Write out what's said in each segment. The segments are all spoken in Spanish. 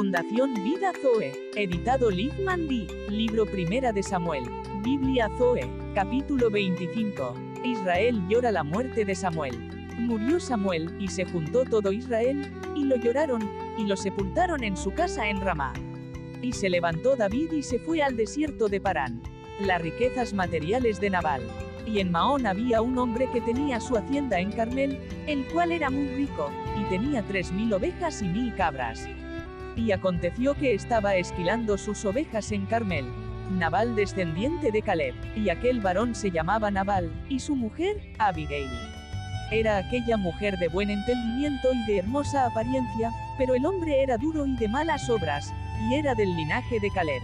Fundación Vida Zoe, editado Liv Mandy, libro Primera de Samuel, Biblia Zoe, capítulo 25. Israel llora la muerte de Samuel. Murió Samuel, y se juntó todo Israel, y lo lloraron, y lo sepultaron en su casa en Ramá. Y se levantó David y se fue al desierto de Parán. Las riquezas materiales de Nabal. Y en Maón había un hombre que tenía su hacienda en Carmel, el cual era muy rico, y tenía tres mil ovejas y mil cabras. Y aconteció que estaba esquilando sus ovejas en Carmel. Nabal descendiente de Caleb, y aquel varón se llamaba Nabal, y su mujer, Abigail. Era aquella mujer de buen entendimiento y de hermosa apariencia, pero el hombre era duro y de malas obras, y era del linaje de Caleb.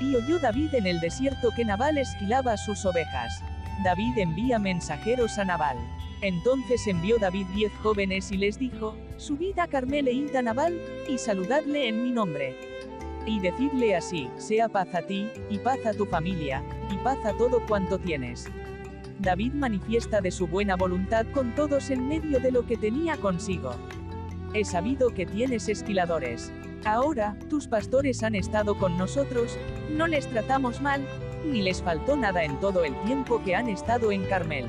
Y oyó David en el desierto que Nabal esquilaba sus ovejas. David envía mensajeros a Nabal. Entonces envió David diez jóvenes y les dijo, Subid a Carmel e id a Nabal, y saludadle en mi nombre. Y decidle así, sea paz a ti, y paz a tu familia, y paz a todo cuanto tienes. David manifiesta de su buena voluntad con todos en medio de lo que tenía consigo. He sabido que tienes esquiladores. Ahora, tus pastores han estado con nosotros, no les tratamos mal, ni les faltó nada en todo el tiempo que han estado en Carmel.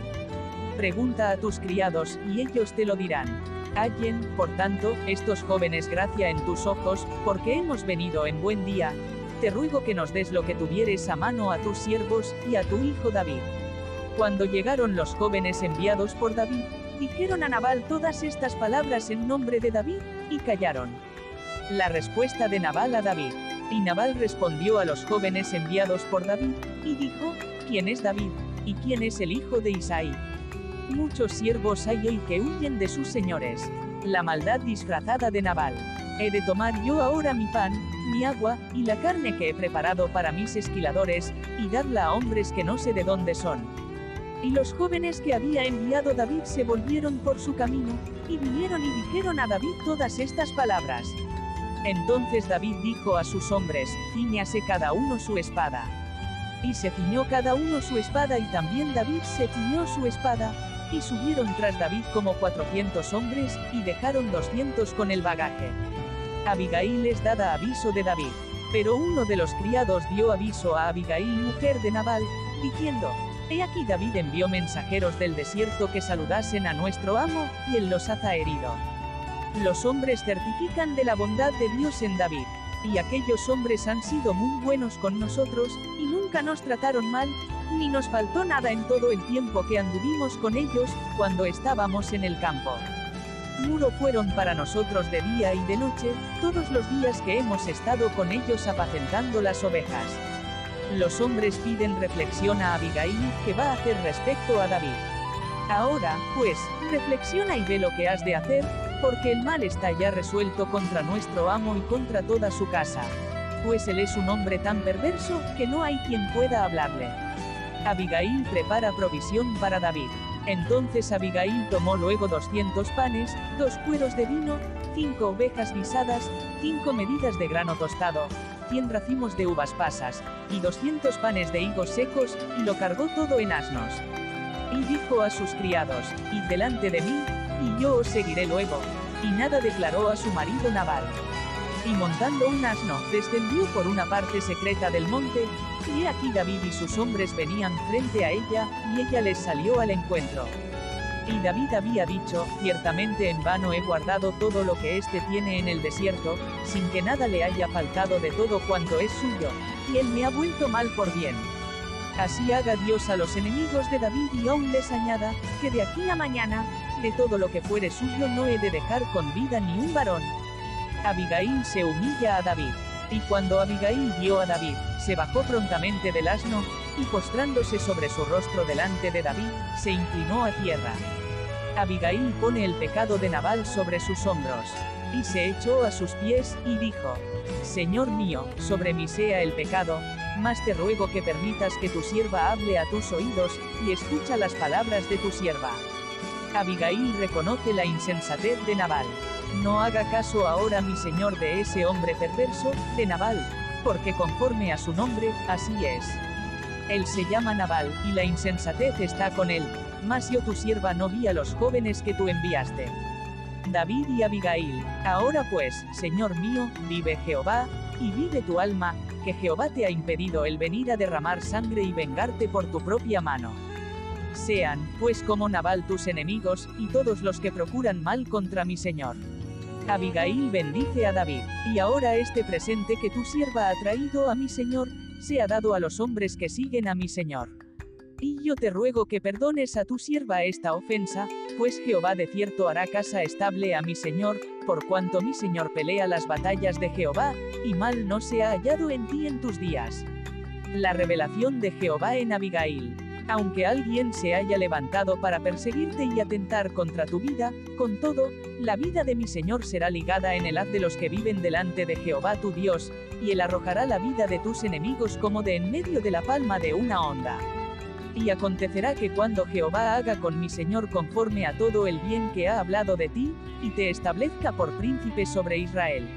Pregunta a tus criados, y ellos te lo dirán. Hallen, por tanto, estos jóvenes gracia en tus ojos, porque hemos venido en buen día. Te ruego que nos des lo que tuvieres a mano a tus siervos, y a tu hijo David. Cuando llegaron los jóvenes enviados por David, dijeron a Nabal todas estas palabras en nombre de David, y callaron. La respuesta de Nabal a David. Y Nabal respondió a los jóvenes enviados por David, y dijo, ¿quién es David? ¿Y quién es el hijo de Isaí? Muchos siervos hay hoy que huyen de sus señores. La maldad disfrazada de Nabal. He de tomar yo ahora mi pan, mi agua, y la carne que he preparado para mis esquiladores, y darla a hombres que no sé de dónde son. Y los jóvenes que había enviado David se volvieron por su camino, y vinieron y dijeron a David todas estas palabras. Entonces David dijo a sus hombres, ciñase cada uno su espada. Y se ciñó cada uno su espada y también David se ciñó su espada, y subieron tras David como cuatrocientos hombres, y dejaron doscientos con el bagaje. Abigail les dada aviso de David. Pero uno de los criados dio aviso a Abigail, mujer de Nabal, diciendo, He aquí David envió mensajeros del desierto que saludasen a nuestro amo, y él los haza herido. Los hombres certifican de la bondad de Dios en David. Y aquellos hombres han sido muy buenos con nosotros, y nunca nos trataron mal, ni nos faltó nada en todo el tiempo que anduvimos con ellos, cuando estábamos en el campo. Muro fueron para nosotros de día y de noche, todos los días que hemos estado con ellos apacentando las ovejas. Los hombres piden reflexión a Abigail, que va a hacer respecto a David. Ahora, pues, reflexiona y ve lo que has de hacer, porque el mal está ya resuelto contra nuestro amo y contra toda su casa. Pues él es un hombre tan perverso, que no hay quien pueda hablarle. Abigail prepara provisión para David. Entonces Abigail tomó luego 200 panes, dos cueros de vino, cinco ovejas guisadas, cinco medidas de grano tostado, 100 racimos de uvas pasas, y 200 panes de higos secos, y lo cargó todo en asnos. Y dijo a sus criados, Id delante de mí, y yo os seguiré luego. Y nada declaró a su marido Nabal. Y montando un asno, descendió por una parte secreta del monte, y aquí David y sus hombres venían frente a ella, y ella les salió al encuentro. Y David había dicho, ciertamente en vano he guardado todo lo que éste tiene en el desierto, sin que nada le haya faltado de todo cuanto es suyo, y él me ha vuelto mal por bien. Así haga Dios a los enemigos de David y aún les añada, que de aquí a mañana, de todo lo que fuere suyo no he de dejar con vida ni un varón. Abigail se humilla a David. Y cuando Abigail vio a David, se bajó prontamente del asno, y postrándose sobre su rostro delante de David, se inclinó a tierra. Abigail pone el pecado de Nabal sobre sus hombros. Y se echó a sus pies, y dijo, Señor mío, sobre mí sea el pecado, mas te ruego que permitas que tu sierva hable a tus oídos, y escucha las palabras de tu sierva. Abigail reconoce la insensatez de Nabal. No haga caso ahora mi señor de ese hombre perverso, de Nabal, porque conforme a su nombre, así es. Él se llama Nabal, y la insensatez está con él, mas yo tu sierva no vi a los jóvenes que tú enviaste. David y Abigail. Ahora pues, Señor mío, vive Jehová, y vive tu alma, que Jehová te ha impedido el venir a derramar sangre y vengarte por tu propia mano. Sean, pues como Nabal tus enemigos, y todos los que procuran mal contra mi Señor. Abigail bendice a David, y ahora este presente que tu sierva ha traído a mi Señor, sea dado a los hombres que siguen a mi Señor. Y yo te ruego que perdones a tu sierva esta ofensa, pues Jehová de cierto hará casa estable a mi Señor, por cuanto mi Señor pelea las batallas de Jehová, y mal no se ha hallado en ti en tus días. La revelación de Jehová en Abigail. Aunque alguien se haya levantado para perseguirte y atentar contra tu vida, con todo, la vida de mi Señor será ligada en el haz de los que viven delante de Jehová tu Dios, y él arrojará la vida de tus enemigos como de en medio de la palma de una onda. Y acontecerá que cuando Jehová haga con mi Señor conforme a todo el bien que ha hablado de ti, y te establezca por príncipe sobre Israel.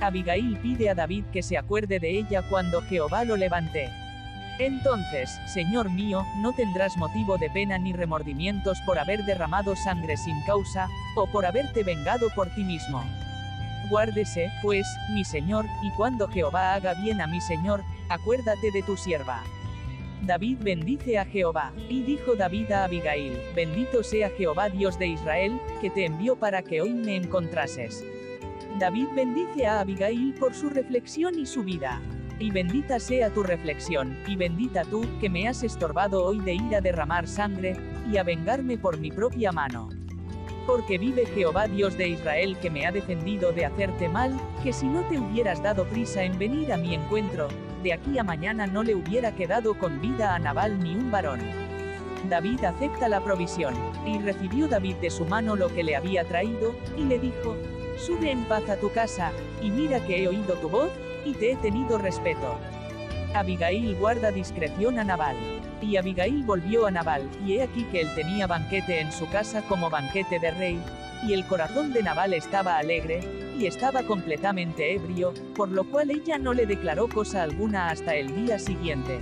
Abigail pide a David que se acuerde de ella cuando Jehová lo levante. Entonces, Señor mío, no tendrás motivo de pena ni remordimientos por haber derramado sangre sin causa, o por haberte vengado por ti mismo. Guárdese, pues, mi Señor, y cuando Jehová haga bien a mi Señor, acuérdate de tu sierva. David bendice a Jehová, y dijo David a Abigail, bendito sea Jehová Dios de Israel, que te envió para que hoy me encontrases. David bendice a Abigail por su reflexión y su vida. Y bendita sea tu reflexión, y bendita tú, que me has estorbado hoy de ir a derramar sangre, y a vengarme por mi propia mano. Porque vive Jehová Dios de Israel que me ha defendido de hacerte mal, que si no te hubieras dado prisa en venir a mi encuentro, de aquí a mañana no le hubiera quedado con vida a Nabal ni un varón. David acepta la provisión, y recibió David de su mano lo que le había traído, y le dijo, Sube en paz a tu casa, y mira que he oído tu voz, y te he tenido respeto. Abigail guarda discreción a Nabal. Y Abigail volvió a Nabal, y he aquí que él tenía banquete en su casa como banquete de rey, y el corazón de Nabal estaba alegre, y estaba completamente ebrio, por lo cual ella no le declaró cosa alguna hasta el día siguiente.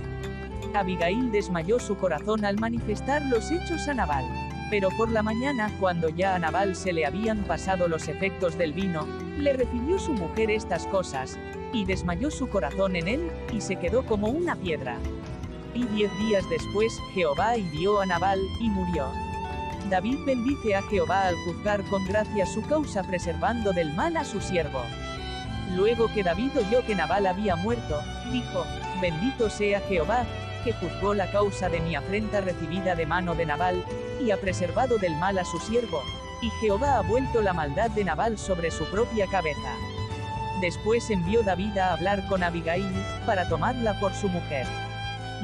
Abigail desmayó su corazón al manifestar los hechos a Nabal. Pero por la mañana, cuando ya a Nabal se le habían pasado los efectos del vino, le refirió su mujer estas cosas, y desmayó su corazón en él, y se quedó como una piedra. Y diez días después, Jehová hirió a Nabal, y murió. David bendice a Jehová al juzgar con gracia su causa preservando del mal a su siervo. Luego que David oyó que Nabal había muerto, dijo, Bendito sea Jehová, que juzgó la causa de mi afrenta recibida de mano de Nabal, y ha preservado del mal a su siervo, y Jehová ha vuelto la maldad de Nabal sobre su propia cabeza. Después envió David a hablar con Abigail, para tomarla por su mujer.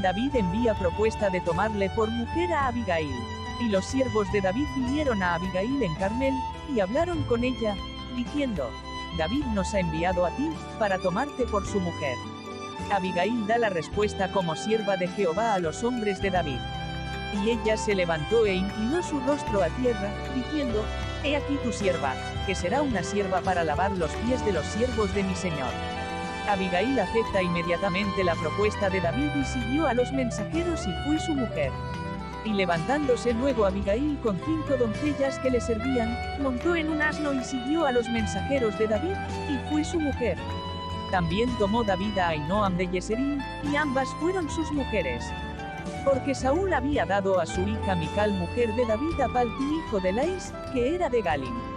David envía propuesta de tomarle por mujer a Abigail. Y los siervos de David vinieron a Abigail en Carmel, y hablaron con ella, diciendo, David nos ha enviado a ti, para tomarte por su mujer. Abigail da la respuesta como sierva de Jehová a los hombres de David. Y ella se levantó e inclinó su rostro a tierra, diciendo, He aquí tu sierva, que será una sierva para lavar los pies de los siervos de mi Señor. Abigail acepta inmediatamente la propuesta de David y siguió a los mensajeros y fue su mujer. Y levantándose luego Abigail con cinco doncellas que le servían, montó en un asno y siguió a los mensajeros de David, y fue su mujer. También tomó David a Ainoam de Yeserín, y ambas fueron sus mujeres. Porque Saúl había dado a su hija Mical mujer de David a Palti hijo de Lais, que era de Galim.